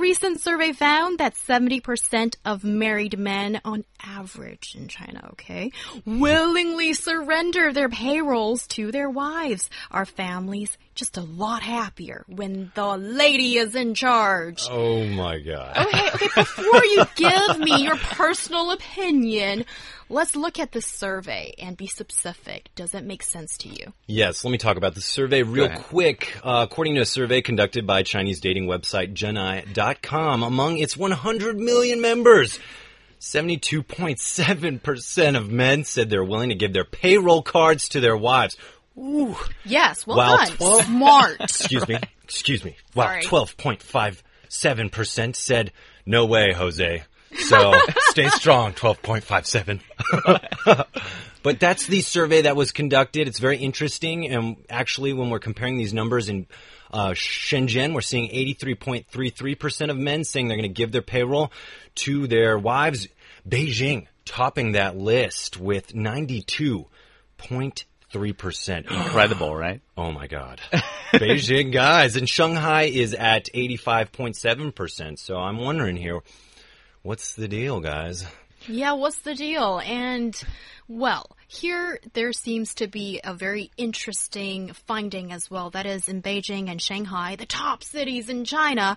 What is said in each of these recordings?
Recent survey found that 70% of married men on average in China, okay, willingly surrender their payrolls to their wives. Our families just a lot happier when the lady is in charge. Oh my god. Okay, okay, before you give me your personal opinion, let's look at the survey and be specific. Does it make sense to you? Yes, let me talk about the survey real quick. Uh, according to a survey conducted by Chinese dating website Zhenai.com, among its 100 million members, 72.7% of men said they're willing to give their payroll cards to their wives. Ooh. Yes, well Wow, done. 12 Smart. Excuse me. Excuse me. Wow, 12.57% said, no way, Jose. So stay strong, 12.57. but that's the survey that was conducted. It's very interesting. And actually, when we're comparing these numbers in uh, Shenzhen, we're seeing 83.33% of men saying they're going to give their payroll to their wives. Beijing topping that list with 92.3%. Incredible, right? Oh my God. Beijing guys. And Shanghai is at 85.7%. So I'm wondering here, what's the deal, guys? Yeah, what's the deal? And, well, here there seems to be a very interesting finding as well. That is in Beijing and Shanghai, the top cities in China.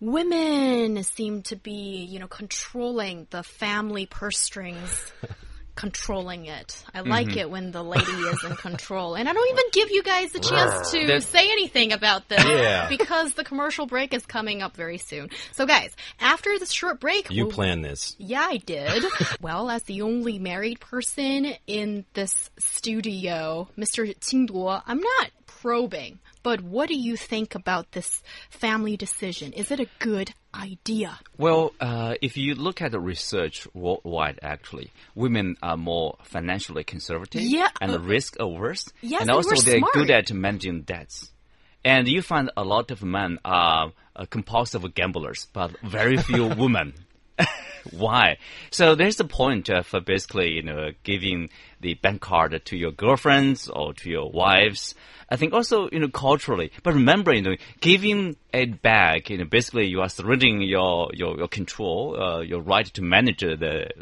Women seem to be, you know, controlling the family purse strings. Controlling it. I mm-hmm. like it when the lady is in control. And I don't even give you guys a chance to That's- say anything about this Yeah. because the commercial break is coming up very soon. So, guys, after this short break, You plan this. yeah, I did. well, as the only married person in this studio, Mr. Qingduo, I'm not probing, but what do you think about this family decision? Is it a good idea? Well, uh, if you look at the research worldwide, actually, women are more financially conservative Yeah, and uh, risk averse, Yes, and also they're smart. good at managing debts. And you find a lot of men are uh, compulsive gamblers, but very few women. Why? So there's the point of uh, basically, you know, giving the bank card to your girlfriends or to your wives. I think also, you know, culturally. But remember, you know, giving it back, you know, basically you are surrendering your, your, your control, uh, your right to manage the,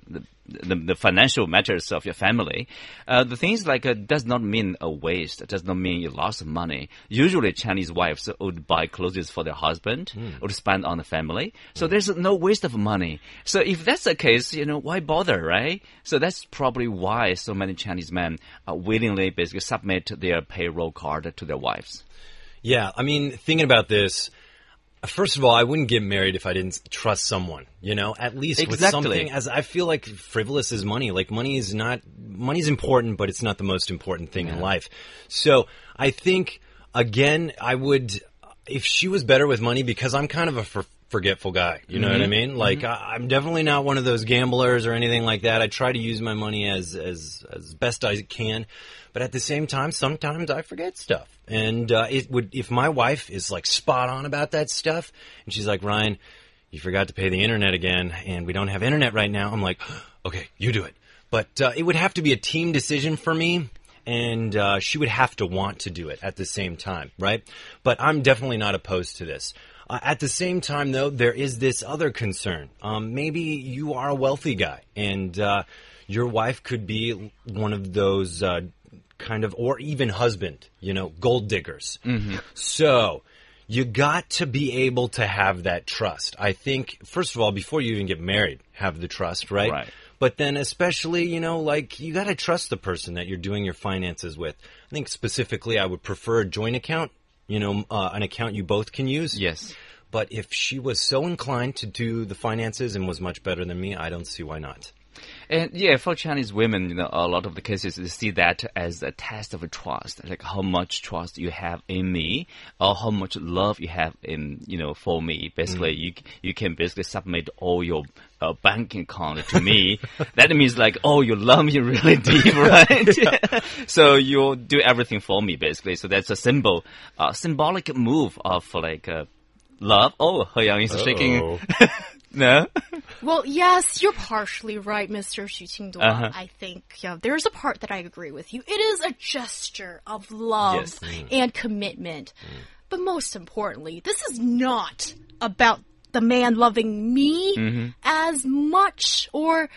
the, the, the financial matters of your family. Uh, the things like uh, does not mean a waste. It does not mean you lost money. Usually Chinese wives would buy clothes for their husband or to spend on the family. So there's no waste of money. So if that's the case, you know, why bother, right? So that's probably why so many Chinese men uh, willingly basically submit their payroll card to their wives. Yeah, I mean, thinking about this, first of all, I wouldn't get married if I didn't trust someone, you know, at least with Exactly. something as I feel like frivolous is money. Like money is not, money's important, but it's not the most important thing in life. So I think, again, I would, if she was better with money, because I'm kind of a for, forgetful guy, you know what I mean? Like I, I'm definitely not one of those gamblers or anything like that. I try to use my money as, as, as best I can. But at the same time, sometimes I forget stuff. And uh, it would if my wife is like spot on about that stuff, and she's like, Ryan, you forgot to pay the internet again, and we don't have internet right now. I'm like, okay, you do it. But uh, it would have to be a team decision for me, and uh, she would have to want to do it at the same time, right? But I'm definitely not opposed to this. Uh, at the same time, though, there is this other concern. Um, maybe you are a wealthy guy, and uh, your wife could be one of those uh, kind of, or even husband, you know, gold diggers. So you got to be able to have that trust. I think, first of all, before you even get married, have the trust, right? Right. But then, especially, you know, like you got to trust the person that you're doing your finances with. I think specifically, I would prefer a joint account, you know, uh, an account you both can use. Yes. But if she was so inclined to do the finances and was much better than me, I don't see why not. And yeah, for Chinese women, you know, a lot of the cases they see that as a test of trust, like how much trust you have in me, or how much love you have in, you know, for me. Basically, you you can basically submit all your uh, bank account to me. that means like, oh, you love me really deep, right? so you do everything for me, basically. So that's a symbol, uh, symbolic move of like uh, love. Oh, He Yang is shaking. No. Well, yes, you're partially right, Mr. Xu Qingduo. Uh-huh. I think yeah, there's a part that I agree with you. It is a gesture of love Yes. Mm. and commitment. But most importantly, this is not about the man loving me Mm-hmm. as much or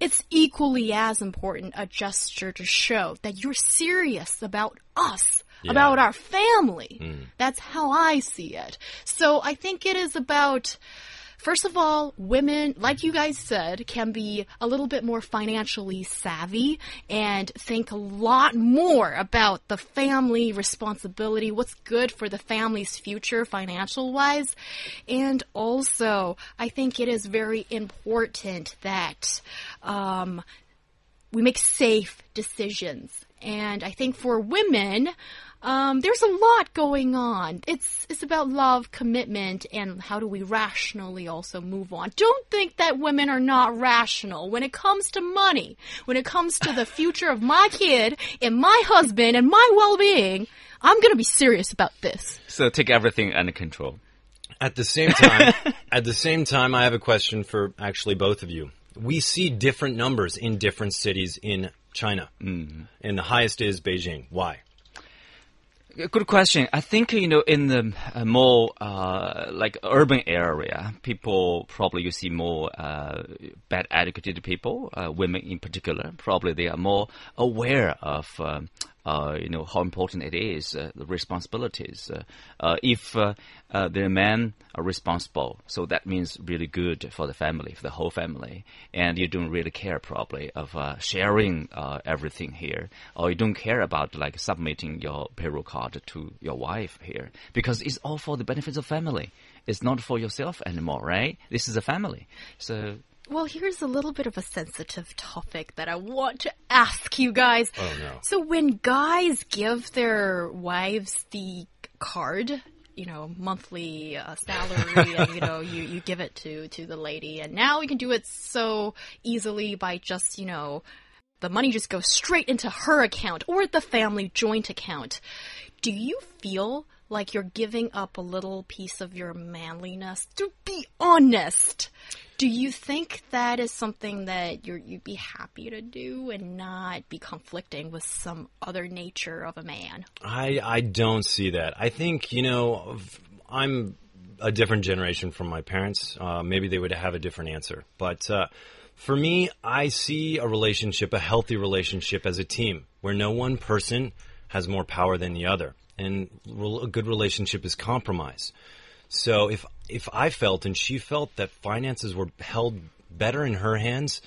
it's equally as important a gesture to show that you're serious about us, about our family. That's how I see it. So I think it is about. First of all, women, like you guys said, can be a little bit more financially savvy and think a lot more about the family responsibility, what's good for the family's future financial wise. And also, I think it is very important that um, we make safe decisions. And I think for women, um, there's a lot going on. It's it's about love, commitment, and how do we rationally also move on. Don't think that women are not rational when it comes to money, when it comes to the future of my kid and my husband and my well-being. I'm gonna be serious about this. So take everything under control. At the same time, at the same time, I have a question for actually both of you. We see different numbers in different cities in China, mm. and the highest is Beijing. Why? Good question. I think you know in the uh, more uh, like urban area, people probably you see more uh, bad educated people, uh, women in particular. Probably they are more aware of. um uh, you know how important it is, uh, the responsibilities. Uh, uh, if the men are responsible, so that means really good for the family, for the whole family, and you don't really care probably of sharing everything here, or you don't care about like submitting your payroll card to your wife here, because it's all for the benefits of family. It's not for yourself anymore, right? This is a family, so. Well, here's a little bit of a sensitive topic that I want to ask you guys. Oh, no. So when guys give their wives the card, you know, monthly uh, salary, and you know, you, you give it to to the lady, and now we can do it so easily by just you know, the money just goes straight into her account or the family joint account. Do you feel like you're giving up a little piece of your manliness? To be honest, do you think that is something that you're, you'd be happy to do and not be conflicting with some other nature of a man? I I don't see that. I think you know I'm a different generation from my parents. Uh, maybe they would have a different answer, but uh, for me, I see a relationship, a healthy relationship, as a team where no one person has more power than the other, and a good relationship is compromise. So if if I felt and she felt that finances were held better in her hands,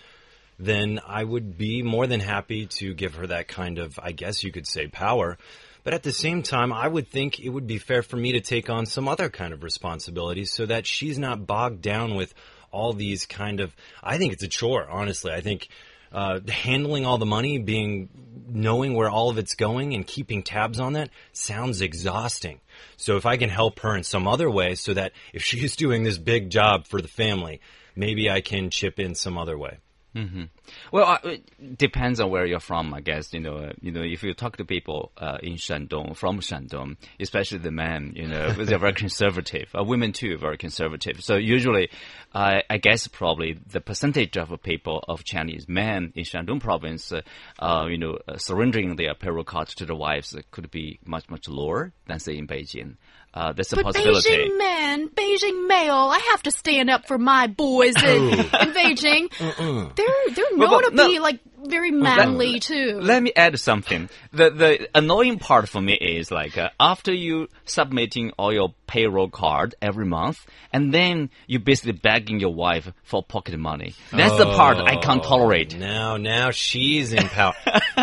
then I would be more than happy to give her that kind of, I guess you could say, power. But at the same time, I would think it would be fair for me to take on some other kind of responsibilities so that she's not bogged down with all these kind of. I think it's a chore, honestly. I think uh, handling all the money, being knowing where all of it's going, and keeping tabs on that sounds exhausting. So if I can help her in some other way, so that if she's doing this big job for the family, maybe I can chip in some other way. Mm-hmm. Well, uh, it depends on where you're from, I guess. You know, uh, you know, if you talk to people uh, in Shandong, from Shandong, especially the men, you know, they're very conservative. Uh, women too, very conservative. So usually, uh, I guess probably the percentage of people of Chinese men in Shandong province, uh, uh, you know, uh, surrendering their payroll cards to their wives uh, could be much much lower than say in Beijing. Uh, that's a But possibility. Beijing men, Beijing male, I have to stand up for my boys in, in Beijing. They're they're known Well, to no. be like very manly too. Let me add something. The the annoying part for me is like uh, after you submitting all your payroll card every month, and then you basically begging your wife for pocket money. That's the part I can't tolerate. Now, now she's in power.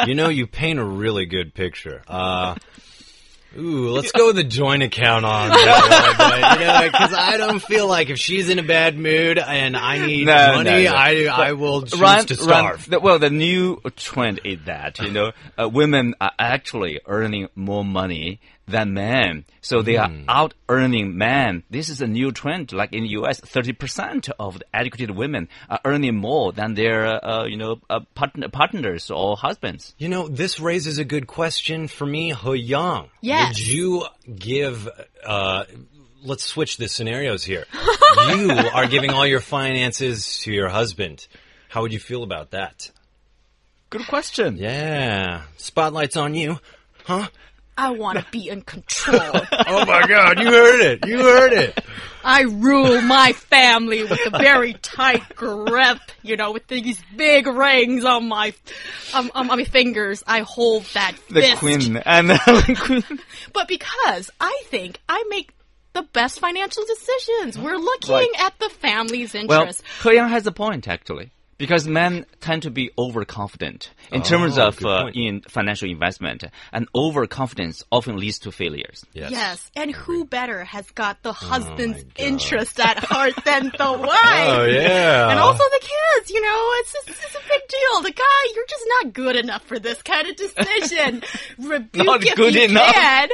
you know, you paint a really good picture. Uh, Ooh, let's go with a joint account on that one, you know, because I don't feel like if she's in a bad mood and I need No, no, money, no. I I will choose Run- to run- starve. the- well, the new trend is that you know uh, women are actually earning more money than men, so they are Hmm. out earning men. This is a new trend. Like in the U.S., thirty percent of the educated women are earning more than their uh, you know uh, partner, partners or husbands. You know, this raises a good question for me, He Yang. Yes. Would you give, uh, let's switch the scenarios here. you are giving all your finances to your husband. How would you feel about that? Good question. Yeah. Spotlight's on you. Huh? I want to be in control. Oh my god, you heard it. You heard it. I rule my family with a very tight grip, you know, with these big rings on my um, on my fingers. I hold that The fist. queen and the queen. But because I think I make the best financial decisions. We're looking Right. at the family's Well, interests. He Yang has a point actually. Because men tend to be overconfident in terms Oh, of uh, in financial investment, and overconfidence often leads to failures. Yes. Yes, and who better has got the husband's God. interest at heart than the wife? Oh yeah. And also the kids, you know, it's just it's a big deal. The guy, you're just not good enough for this kind of decision. Rebuke Not if good you enough. can.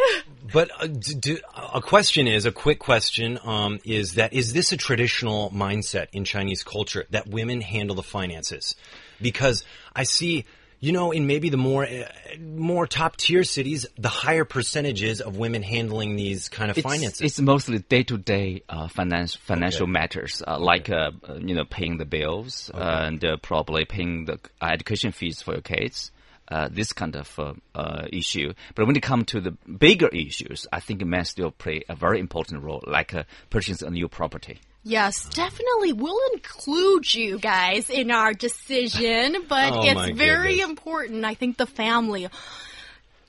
But uh, d- d- a question is a quick question um, is that is this a traditional mindset in Chinese culture that women handle the finances? Because I see, you know, in maybe the more uh, more top tier cities, the higher percentages of women handling these kind of It's, finances. it's mostly day to day finance financial Okay. matters, uh, like uh, uh, you know paying the bills and uh, probably paying the education fees for your kids. Uh, this kind of uh, uh, issue, but when it comes to the bigger issues, I think men still play a very important role, like uh, purchasing a new property. Yes, definitely. We'll include you guys in our decision, but Oh, it's very goodness. important. I think the family,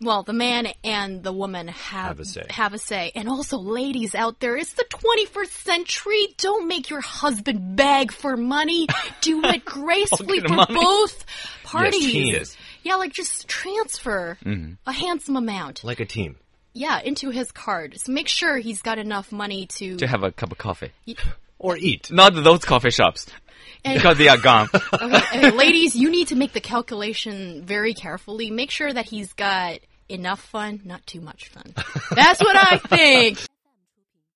well, the man and the woman have, Have a say. have a say. And also, ladies out there, it's the 21st century. Don't make your husband beg for money. Do it gracefully for money. both parties. team. Yes. Yeah, like just transfer Mm-hmm. a handsome amount. like a team. Yeah, into his card. So make sure he's got enough money to. To have a cup of coffee, Or eat. not those coffee shops And- because they are gone. okay, okay, ladies, you need to make the calculation very carefully. Make sure that he's got enough fun, not too much fun. That's what I think.